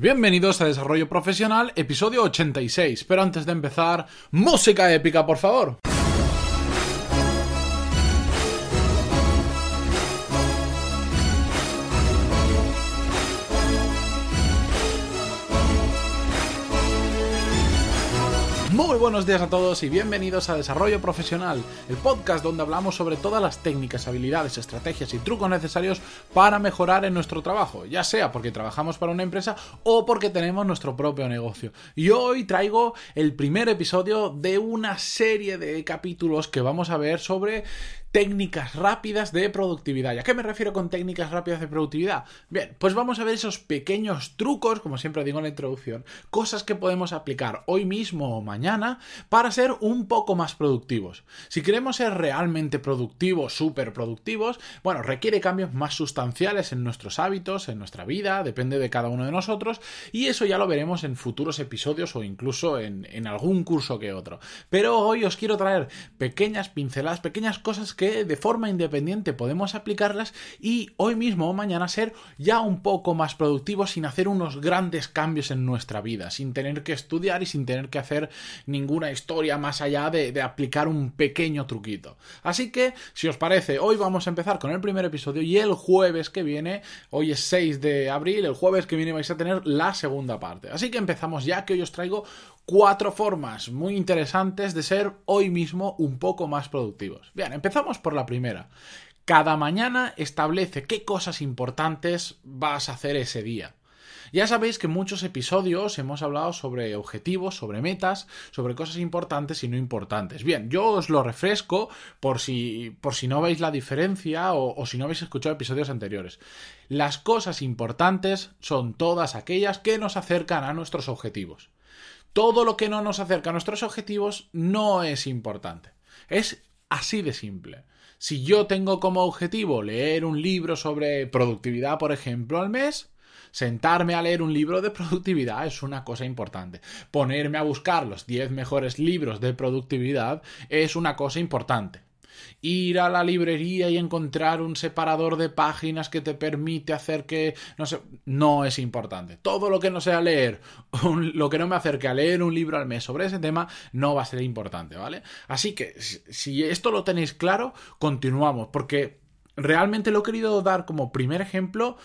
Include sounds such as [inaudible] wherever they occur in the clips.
Bienvenidos a Desarrollo Profesional, episodio 86. Pero antes de empezar, música épica, por favor. Muy buenos días a todos y bienvenidos a Desarrollo Profesional, el podcast donde hablamos sobre todas las técnicas, habilidades, estrategias y trucos necesarios para mejorar en nuestro trabajo, ya sea porque trabajamos para una empresa o porque tenemos nuestro propio negocio. Y hoy traigo el primer episodio de una serie de capítulos que vamos a ver sobre técnicas rápidas de productividad. ¿Y a qué me refiero con técnicas rápidas de productividad? Bien, pues vamos a ver esos pequeños trucos, como siempre digo en la introducción, cosas que podemos aplicar hoy mismo o mañana para ser un poco más productivos. Si queremos ser realmente productivos, súper productivos, bueno, requiere cambios más sustanciales en nuestros hábitos, en nuestra vida, depende de cada uno de nosotros, y eso ya lo veremos en futuros episodios o incluso en, en algún curso que otro. Pero hoy os quiero traer pequeñas pinceladas, pequeñas cosas que de forma independiente podemos aplicarlas y hoy mismo o mañana ser ya un poco más productivos sin hacer unos grandes cambios en nuestra vida, sin tener que estudiar y sin tener que hacer ninguna historia más allá de, de aplicar un pequeño truquito. Así que, si os parece, hoy vamos a empezar con el primer episodio y el jueves que viene, hoy es 6 de abril, el jueves que viene vais a tener la segunda parte. Así que empezamos ya que hoy os traigo cuatro formas muy interesantes de ser hoy mismo un poco más productivos. Bien, empezamos por la primera. Cada mañana establece qué cosas importantes vas a hacer ese día. Ya sabéis que en muchos episodios hemos hablado sobre objetivos, sobre metas, sobre cosas importantes y no importantes. Bien, yo os lo refresco por si, por si no veis la diferencia o, o si no habéis escuchado episodios anteriores. Las cosas importantes son todas aquellas que nos acercan a nuestros objetivos. Todo lo que no nos acerca a nuestros objetivos no es importante. Es así de simple. Si yo tengo como objetivo leer un libro sobre productividad, por ejemplo, al mes, sentarme a leer un libro de productividad es una cosa importante. Ponerme a buscar los 10 mejores libros de productividad es una cosa importante ir a la librería y encontrar un separador de páginas que te permite hacer que no sé, no es importante. Todo lo que no sea leer, [laughs] lo que no me acerque a leer un libro al mes sobre ese tema no va a ser importante, ¿vale? Así que si esto lo tenéis claro, continuamos porque realmente lo he querido dar como primer ejemplo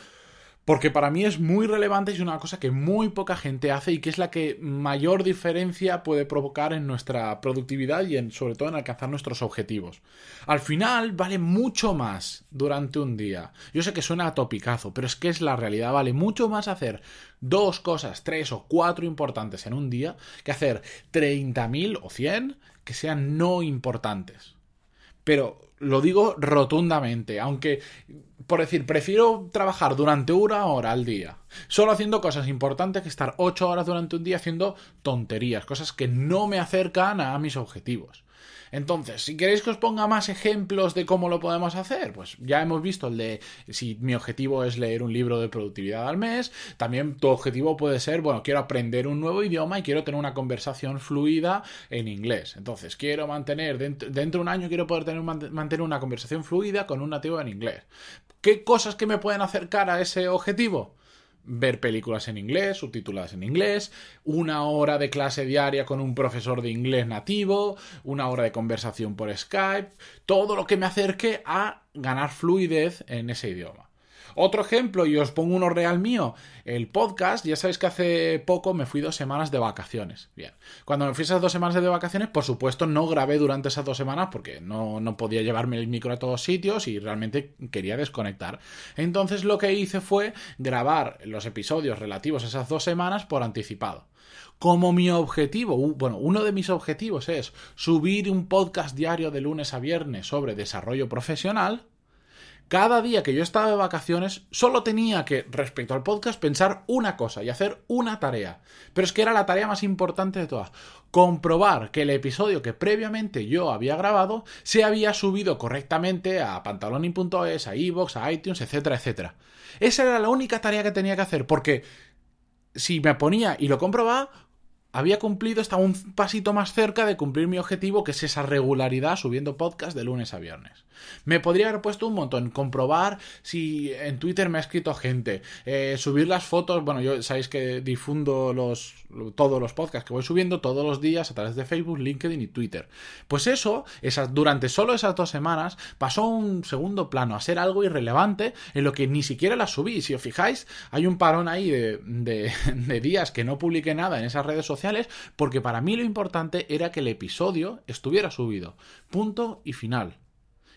porque para mí es muy relevante y es una cosa que muy poca gente hace y que es la que mayor diferencia puede provocar en nuestra productividad y en, sobre todo en alcanzar nuestros objetivos. Al final vale mucho más durante un día. Yo sé que suena a topicazo, pero es que es la realidad. Vale mucho más hacer dos cosas, tres o cuatro importantes en un día que hacer 30.000 o 100 que sean no importantes. Pero lo digo rotundamente, aunque, por decir, prefiero trabajar durante una hora al día, solo haciendo cosas importantes que estar ocho horas durante un día haciendo tonterías, cosas que no me acercan a mis objetivos. Entonces, si queréis que os ponga más ejemplos de cómo lo podemos hacer, pues ya hemos visto el de si mi objetivo es leer un libro de productividad al mes, también tu objetivo puede ser, bueno, quiero aprender un nuevo idioma y quiero tener una conversación fluida en inglés. Entonces, quiero mantener, dentro, de un año quiero poder tener, mantener una conversación fluida con un nativo en inglés. ¿Qué cosas que me pueden acercar a ese objetivo? ver películas en inglés, subtituladas en inglés, una hora de clase diaria con un profesor de inglés nativo, una hora de conversación por Skype, todo lo que me acerque a ganar fluidez en ese idioma. Otro ejemplo, y os pongo uno real mío, el podcast, ya sabéis que hace poco me fui dos semanas de vacaciones. Bien, cuando me fui esas dos semanas de vacaciones, por supuesto no grabé durante esas dos semanas porque no, no podía llevarme el micro a todos sitios y realmente quería desconectar. Entonces lo que hice fue grabar los episodios relativos a esas dos semanas por anticipado como mi objetivo, bueno, uno de mis objetivos es subir un podcast diario de lunes a viernes sobre desarrollo profesional, cada día que yo estaba de vacaciones solo tenía que, respecto al podcast, pensar una cosa y hacer una tarea. Pero es que era la tarea más importante de todas. Comprobar que el episodio que previamente yo había grabado se había subido correctamente a pantaloni.es, a iVoox, a iTunes, etcétera, etcétera. Esa era la única tarea que tenía que hacer, porque si me ponía y lo comprobaba, había cumplido, estaba un pasito más cerca de cumplir mi objetivo, que es esa regularidad subiendo podcast de lunes a viernes. Me podría haber puesto un montón, comprobar si en Twitter me ha escrito gente, eh, subir las fotos, bueno, yo sabéis que difundo los, todos los podcasts que voy subiendo todos los días a través de Facebook, LinkedIn y Twitter. Pues eso, esas, durante solo esas dos semanas, pasó un segundo plano, a ser algo irrelevante en lo que ni siquiera las subí. Si os fijáis, hay un parón ahí de, de [laughs] días que no publiqué nada en esas redes sociales, porque para mí lo importante era que el episodio estuviera subido. Punto y final.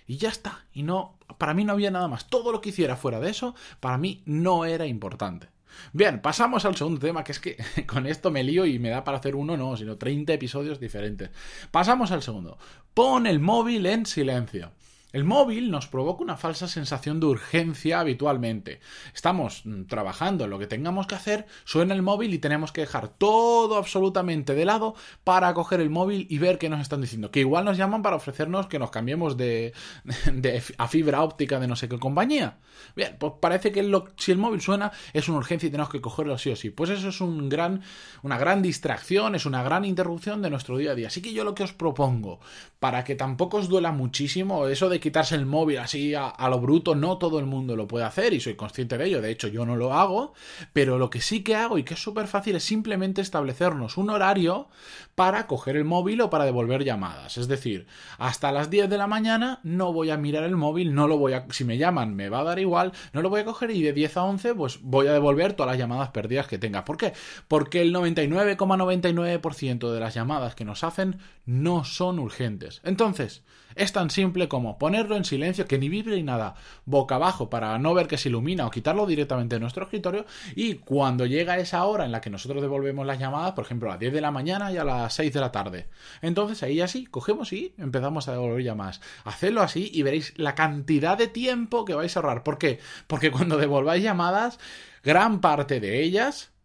Y ya está. Y no, para mí no había nada más. Todo lo que hiciera fuera de eso, para mí no era importante. Bien, pasamos al segundo tema, que es que [laughs] con esto me lío y me da para hacer uno, no, sino 30 episodios diferentes. Pasamos al segundo. Pon el móvil en silencio. El móvil nos provoca una falsa sensación de urgencia habitualmente. Estamos mm, trabajando en lo que tengamos que hacer, suena el móvil y tenemos que dejar todo absolutamente de lado para coger el móvil y ver qué nos están diciendo. Que igual nos llaman para ofrecernos que nos cambiemos de, [laughs] a fibra óptica de no sé qué compañía. Bien, pues parece que si el móvil suena es una urgencia y tenemos que cogerlo sí o sí. Pues eso es un gran, una gran distracción, es una gran interrupción de nuestro día a día. Así que yo lo que os propongo, para que tampoco os duela muchísimo eso de quitarse el móvil así a, lo bruto, no todo el mundo lo puede hacer y soy consciente de ello, de hecho yo no lo hago, pero lo que sí que hago y que es súper fácil es simplemente establecernos un horario para coger el móvil o para devolver llamadas, es decir, hasta las 10 de la mañana no voy a mirar el móvil, no lo voy a, si me llaman me va a dar igual, no lo voy a coger y de 10 a 11 pues voy a devolver todas las llamadas perdidas que tenga. ¿Por qué? Porque el 99,99% de las llamadas que nos hacen no son urgentes. Entonces, es tan simple como ponerlo en silencio, que ni vibre ni nada, boca abajo para no ver que se ilumina o quitarlo directamente de nuestro escritorio y cuando llega esa hora en la que nosotros devolvemos las llamadas, por ejemplo a las 10 de la mañana y a las 6 de la tarde, entonces ahí así cogemos y empezamos a devolver llamadas. Hacedlo así y veréis la cantidad de tiempo que vais a ahorrar. ¿Por qué? Porque cuando [laughs] devolváis llamadas, gran parte de ellas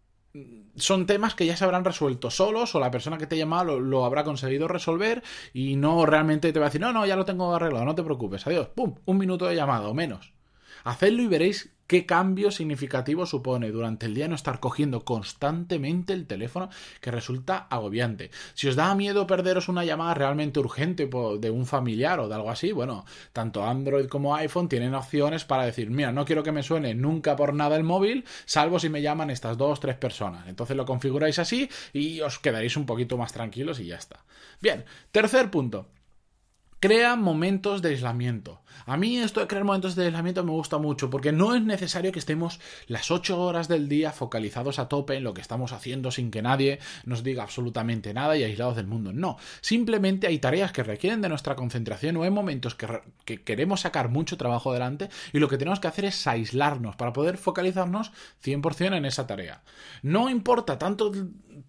son temas que ya se habrán resuelto solos o la persona que te llama lo, lo, habrá conseguido resolver y no realmente te va a decir, no, no, ya lo tengo arreglado, no te preocupes, adiós, pum, un minuto de llamada o menos. Hacedlo y veréis qué cambio significativo supone durante el día no estar cogiendo constantemente el teléfono que resulta agobiante. Si os da miedo perderos una llamada realmente urgente de un familiar o de algo así, bueno, tanto Android como iPhone tienen opciones para decir, mira, no quiero que me suene nunca por nada el móvil, salvo si me llaman estas dos, tres personas. Entonces lo configuráis así y os quedaréis un poquito más tranquilos y ya está. Bien, tercer punto. Crea momentos de aislamiento. A mí esto de crear momentos de aislamiento me gusta mucho porque no es necesario que estemos las 8 horas del día focalizados a tope en lo que estamos haciendo sin que nadie nos diga absolutamente nada y aislados del mundo. No, simplemente hay tareas que requieren de nuestra concentración o hay momentos que, que queremos sacar mucho trabajo adelante y lo que tenemos que hacer es aislarnos para poder focalizarnos 100% en esa tarea. No importa tanto,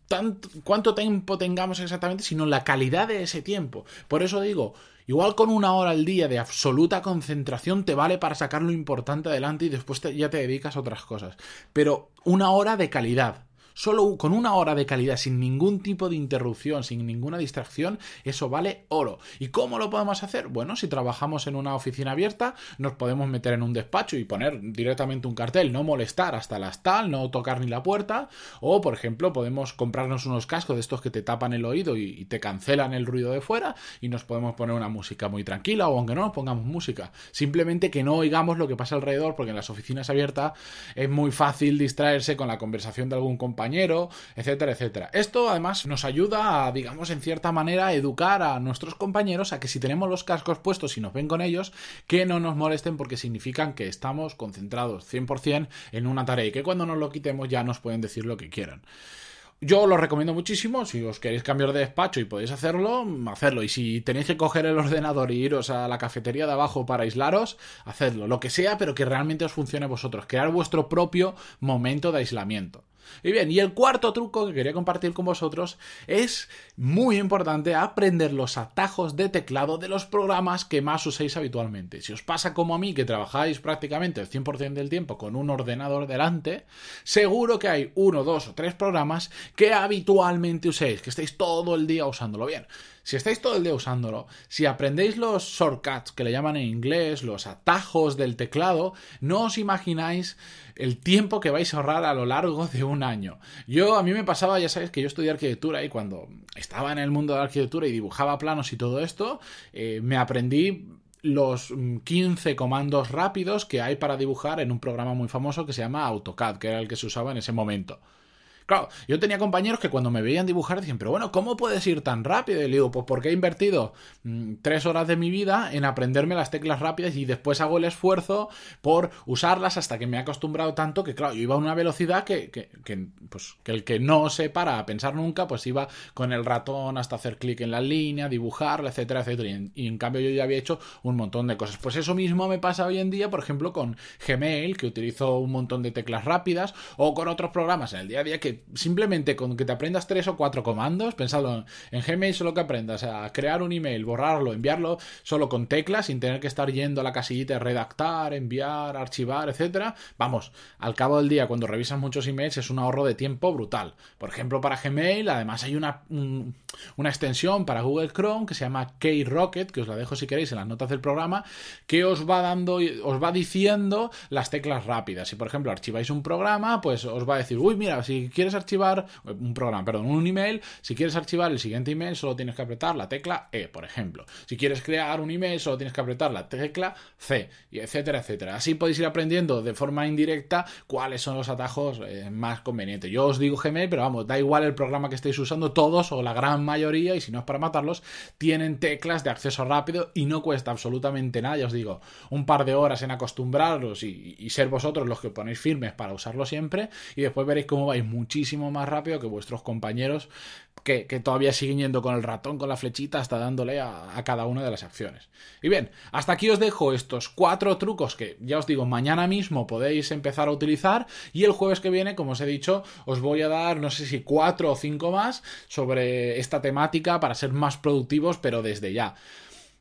tanto cuánto tiempo tengamos exactamente, sino la calidad de ese tiempo. Por eso digo, Igual con una hora al día de absoluta concentración te vale para sacar lo importante adelante y después ya te dedicas a otras cosas. Pero una hora de calidad. Solo con una hora de calidad, sin ningún tipo de interrupción, sin ninguna distracción, eso vale oro. ¿Y cómo lo podemos hacer? Bueno, si trabajamos en una oficina abierta, nos podemos meter en un despacho y poner directamente un cartel, no molestar hasta las tal, no tocar ni la puerta. O, por ejemplo, podemos comprarnos unos cascos de estos que te tapan el oído y, te cancelan el ruido de fuera y nos podemos poner una música muy tranquila o aunque no nos pongamos música. Simplemente que no oigamos lo que pasa alrededor porque en las oficinas abiertas es muy fácil distraerse con la conversación de algún compañero compañero, etcétera, etcétera. Esto además nos ayuda a, digamos, en cierta manera, educar a nuestros compañeros a que si tenemos los cascos puestos y nos ven con ellos, que no nos molesten porque significan que estamos concentrados 100% en una tarea y que cuando nos lo quitemos ya nos pueden decir lo que quieran. Yo lo recomiendo muchísimo. Si os queréis cambiar de despacho y podéis hacerlo, hacerlo. Y si tenéis que coger el ordenador y iros a la cafetería de abajo para aislaros, hacedlo. Lo que sea, pero que realmente os funcione a vosotros. Crear vuestro propio momento de aislamiento. Y bien, y el cuarto truco que quería compartir con vosotros es muy importante aprender los atajos de teclado de los programas que más uséis habitualmente. Si os pasa como a mí, que trabajáis prácticamente el 100% del tiempo con un ordenador delante, seguro que hay uno, dos o tres programas que habitualmente uséis, que estáis todo el día usándolo bien. Si estáis todo el día usándolo, si aprendéis los shortcuts que le llaman en inglés, los atajos del teclado, no os imagináis el tiempo que vais a ahorrar a lo largo de un año. Yo, a mí me pasaba, ya sabes, que yo estudié arquitectura y cuando estaba en el mundo de la arquitectura y dibujaba planos y todo esto, eh, me aprendí los 15 comandos rápidos que hay para dibujar en un programa muy famoso que se llama AutoCAD, que era el que se usaba en ese momento. Claro, yo tenía compañeros que cuando me veían dibujar decían, pero bueno, ¿cómo puedes ir tan rápido? Y le digo, pues porque he invertido mm, tres horas de mi vida en aprenderme las teclas rápidas y después hago el esfuerzo por usarlas hasta que me he acostumbrado tanto que, claro, yo iba a una velocidad que, que, pues, que el que no se para a pensar nunca, pues iba con el ratón hasta hacer clic en la línea, dibujarla, etcétera, etcétera. Y en, y en, cambio yo ya había hecho un montón de cosas. Pues eso mismo me pasa hoy en día, por ejemplo, con Gmail, que utilizo un montón de teclas rápidas, o con otros programas en el día a día que simplemente con que te aprendas tres o cuatro comandos, pensado en Gmail solo que aprendas a crear un email, borrarlo, enviarlo solo con teclas, sin tener que estar yendo a la casillita de redactar, enviar, archivar, etcétera. Vamos, al cabo del día, cuando revisas muchos emails, es un ahorro de tiempo brutal. Por ejemplo, para Gmail, además hay una, una extensión para Google Chrome que se llama K-Rocket, que os la dejo si queréis en las notas del programa, que os va dando, os va diciendo las teclas rápidas. Si, por ejemplo, archiváis un programa, pues os va a decir, uy, mira, si quieres archivar un programa, perdón, un email, si quieres archivar el siguiente email, solo tienes que apretar la tecla E, por ejemplo. Si quieres crear un email, solo tienes que apretar la tecla C, y etcétera, etcétera. Así podéis ir aprendiendo de forma indirecta cuáles son los atajos eh, más convenientes. Yo os digo Gmail, pero vamos, da igual el programa que estéis usando, todos o la gran mayoría, y si no es para matarlos, tienen teclas de acceso rápido y no cuesta absolutamente nada, ya os digo, un par de horas en acostumbraros y, y ser vosotros los que ponéis firmes para usarlo siempre, y después veréis cómo vais muchísimo más rápido que vuestros compañeros que, todavía siguen yendo con el ratón, con la flechita, hasta dándole a, a, cada una de las acciones. Y bien, hasta aquí os dejo estos cuatro trucos que ya os digo, mañana mismo podéis empezar a utilizar y el jueves que viene, como os he dicho, os voy a dar, no sé si cuatro o cinco más sobre esta temática para ser más productivos, pero desde ya.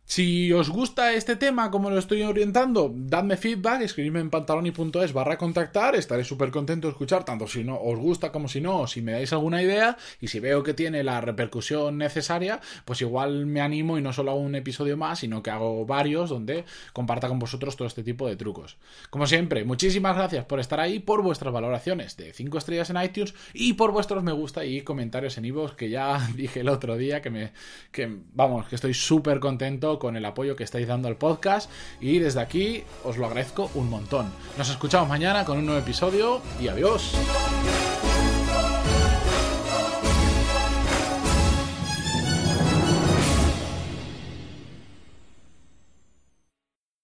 Si os gusta este tema, como lo estoy orientando, dadme feedback, escribidme en pantaloni.es barra contactar, estaré súper contento de escuchar, tanto si no os gusta como si no, si me dais alguna idea, y si veo que tiene la repercusión necesaria, pues igual me animo y no solo hago un episodio más, sino que hago varios donde comparta con vosotros todo este tipo de trucos. Como siempre, muchísimas gracias por estar ahí, por vuestras valoraciones de 5 estrellas en iTunes y por vuestros me gusta y comentarios en iVoox, que ya [laughs] dije el otro día que me, que vamos, que estoy súper contento con el apoyo que estáis dando al podcast y desde aquí os lo agradezco un montón. Nos escuchamos mañana con un nuevo episodio y adiós.